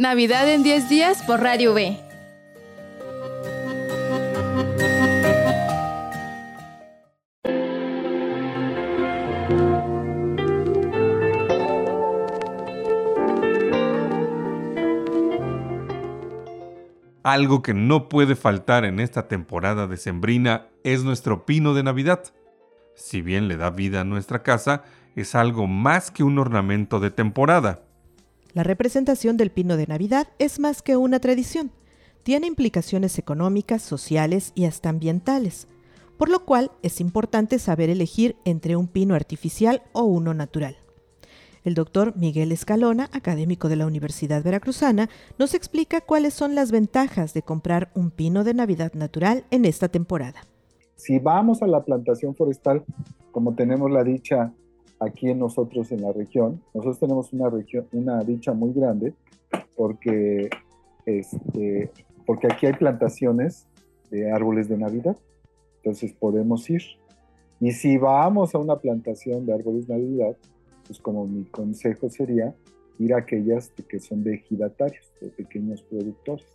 Navidad en 10 días por Radio B. Algo que no puede faltar en esta temporada decembrina es nuestro pino de Navidad. Si bien le da vida a nuestra casa, es algo más que un ornamento de temporada. La representación del pino de Navidad es más que una tradición. Tiene implicaciones económicas, sociales y hasta ambientales, por lo cual es importante saber elegir entre un pino artificial o uno natural. El doctor Miguel Escalona, académico de la Universidad Veracruzana, nos explica cuáles son las ventajas de comprar un pino de Navidad natural en esta temporada. Si vamos a la plantación forestal, como tenemos la dicha aquí en nosotros en la región. Nosotros tenemos una, región, una dicha muy grande porque, este, porque aquí hay plantaciones de árboles de Navidad, entonces podemos ir. Y si vamos a una plantación de árboles de Navidad, pues como mi consejo sería ir a aquellas que son de ejidatarios, de pequeños productores.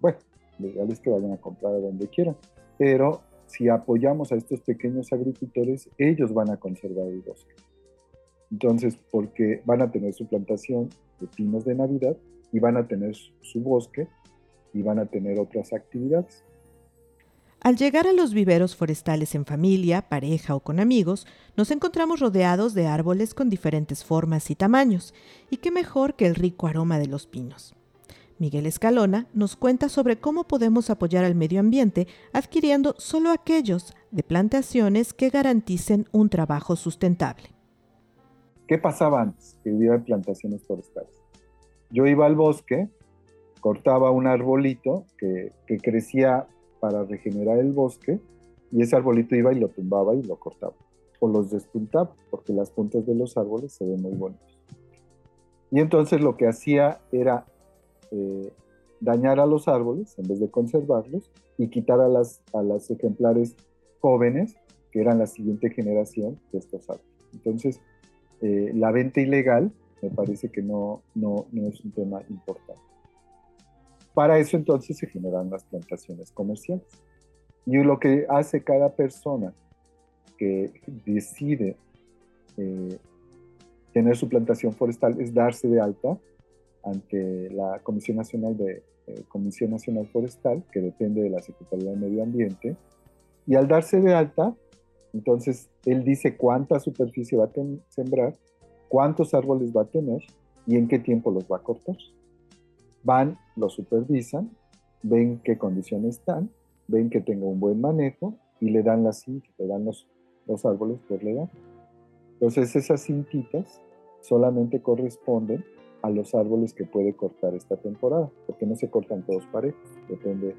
Bueno, legal es que vayan a comprar a donde quieran, pero si apoyamos a estos pequeños agricultores, ellos van a conservar el bosque. Entonces, porque van a tener su plantación de pinos de Navidad y van a tener su bosque y van a tener otras actividades. Al llegar a los viveros forestales en familia, pareja o con amigos, nos encontramos rodeados de árboles con diferentes formas y tamaños, y qué mejor que el rico aroma de los pinos. Miguel Escalona nos cuenta sobre cómo podemos apoyar al medio ambiente adquiriendo solo aquellos de plantaciones que garanticen un trabajo sustentable. ¿Qué pasaba antes que en plantaciones forestales? Yo iba al bosque, cortaba un arbolito que, que crecía para regenerar el bosque y ese arbolito iba y lo tumbaba y lo cortaba o los despuntaba porque las puntas de los árboles se ven muy bonitos. Y entonces lo que hacía era eh, dañar a los árboles en vez de conservarlos y quitar a las, a las ejemplares jóvenes que eran la siguiente generación de estos árboles. Entonces, eh, la venta ilegal me parece que no, no, no es un tema importante. Para eso entonces se generan las plantaciones comerciales. Y lo que hace cada persona que decide eh, tener su plantación forestal es darse de alta ante la Comisión Nacional de eh, Comisión Nacional Forestal, que depende de la Secretaría de Medio Ambiente, y al darse de alta, entonces él dice cuánta superficie va a sembrar, cuántos árboles va a tener y en qué tiempo los va a cortar. Van, lo supervisan, ven qué condiciones están, ven que tenga un buen manejo y le dan las cintas, le dan los, los árboles por la edad. Entonces esas cintitas solamente corresponden a los árboles que puede cortar esta temporada, porque no se cortan todos parejos, depende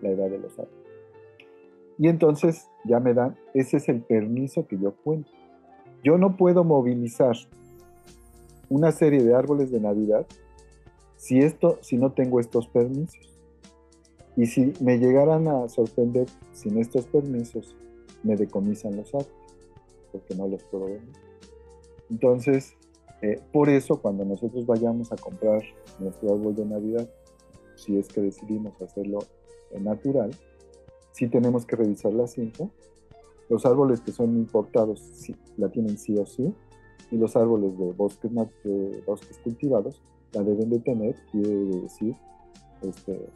la edad de los árboles. Y entonces ya me dan, ese es el permiso que yo cuento. Yo no puedo movilizar una serie de árboles de Navidad si, esto, si no tengo estos permisos. Y si me llegaran a sorprender sin estos permisos, me decomisan los árboles, porque no los puedo vender. Entonces, eh, por eso, cuando nosotros vayamos a comprar nuestro árbol de Navidad, si es que decidimos hacerlo natural, sí tenemos que revisar la cinta. Los árboles que son importados la tienen sí o sí, y los árboles de bosques, de bosques cultivados la deben de tener, quiere decir este,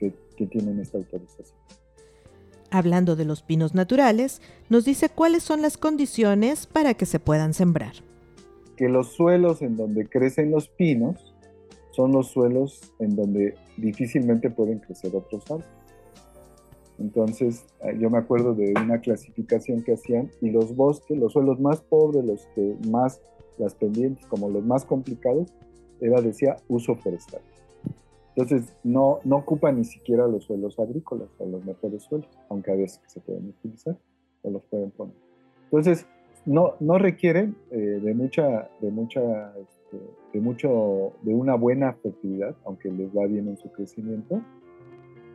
eh, que tienen esta autorización. Hablando de los pinos naturales, nos dice cuáles son las condiciones para que se puedan sembrar. Que los suelos en donde crecen los pinos son los suelos en donde difícilmente pueden crecer otros árboles. Entonces, eh, yo me acuerdo de una clasificación que hacían y los bosques, los suelos más pobres, los que más, las pendientes, como los más complicados, era, decía, uso forestal. Entonces, no, no ocupa ni siquiera los suelos agrícolas o los mejores suelos, aunque a veces se pueden utilizar o los pueden poner. Entonces, no, no requieren eh, de mucha, de mucha, este, de mucho, de una buena fertilidad, aunque les va bien en su crecimiento.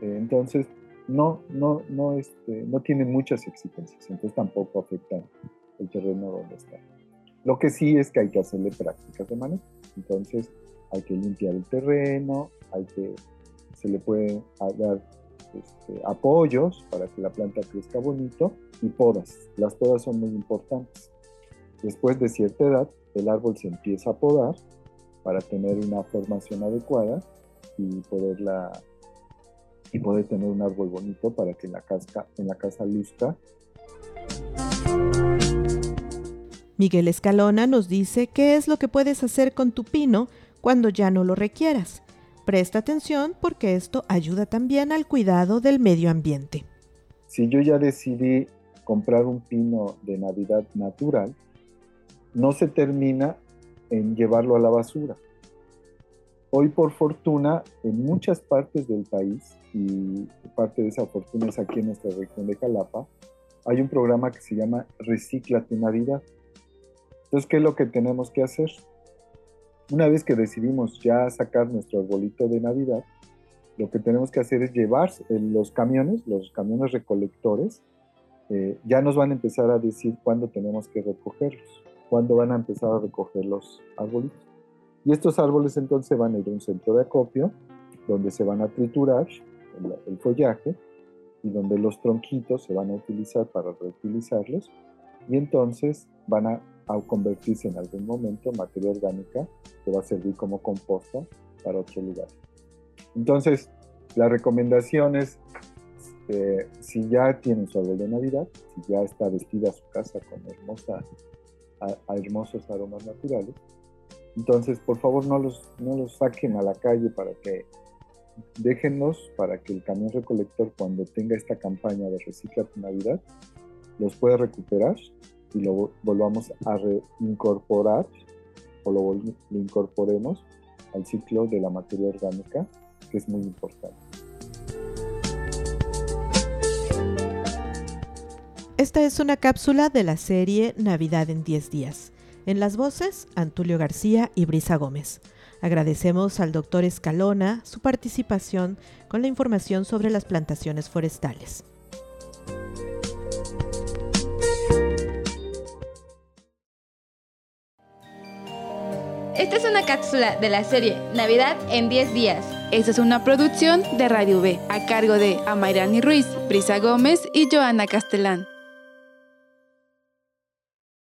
Eh, entonces, no, no, no, este, no tienen muchas exigencias, entonces tampoco afectan el terreno donde está. Lo que sí es que hay que hacerle prácticas de manejo. Entonces, hay que limpiar el terreno, hay que, se le puede dar este, apoyos para que la planta crezca bonito y podas. Las podas son muy importantes. Después de cierta edad, el árbol se empieza a podar para tener una formación adecuada y poderla y poder tener un árbol bonito para que la, casca, en la casa luzca. Miguel Escalona nos dice qué es lo que puedes hacer con tu pino cuando ya no lo requieras. Presta atención porque esto ayuda también al cuidado del medio ambiente. Si yo ya decidí comprar un pino de Navidad natural, no se termina en llevarlo a la basura. Hoy por fortuna, en muchas partes del país, y parte de esa fortuna es aquí en nuestra región de Jalapa, hay un programa que se llama Recicla tu Navidad. Entonces, ¿qué es lo que tenemos que hacer? Una vez que decidimos ya sacar nuestro arbolito de Navidad, lo que tenemos que hacer es llevar los camiones, los camiones recolectores, eh, ya nos van a empezar a decir cuándo tenemos que recogerlos, cuándo van a empezar a recoger los arbolitos. Y estos árboles entonces van a ir a un centro de acopio, donde se van a triturar el, follaje y donde los tronquitos se van a utilizar para reutilizarlos y entonces van a, convertirse en algún momento en materia orgánica que va a servir como composta para otro lugar. Entonces, la recomendación es, eh, si ya tienen su árbol de Navidad, si ya está vestida su casa con hermosos aromas naturales, entonces, por favor, no los, no los saquen a la calle para que déjenlos para que el camión recolector, cuando tenga esta campaña de Recicla tu Navidad, los pueda recuperar y lo volvamos a reincorporar o lo, incorporemos al ciclo de la materia orgánica, que es muy importante. Esta es una cápsula de la serie Navidad en 10 días. En las voces, Antulio García y Brisa Gómez. Agradecemos al doctor Escalona su participación con la información sobre las plantaciones forestales. Esta es una cápsula de la serie Navidad en 10 días. Esta es una producción de Radio B, a cargo de Amairani Ruiz, Brisa Gómez y Joana Castellán.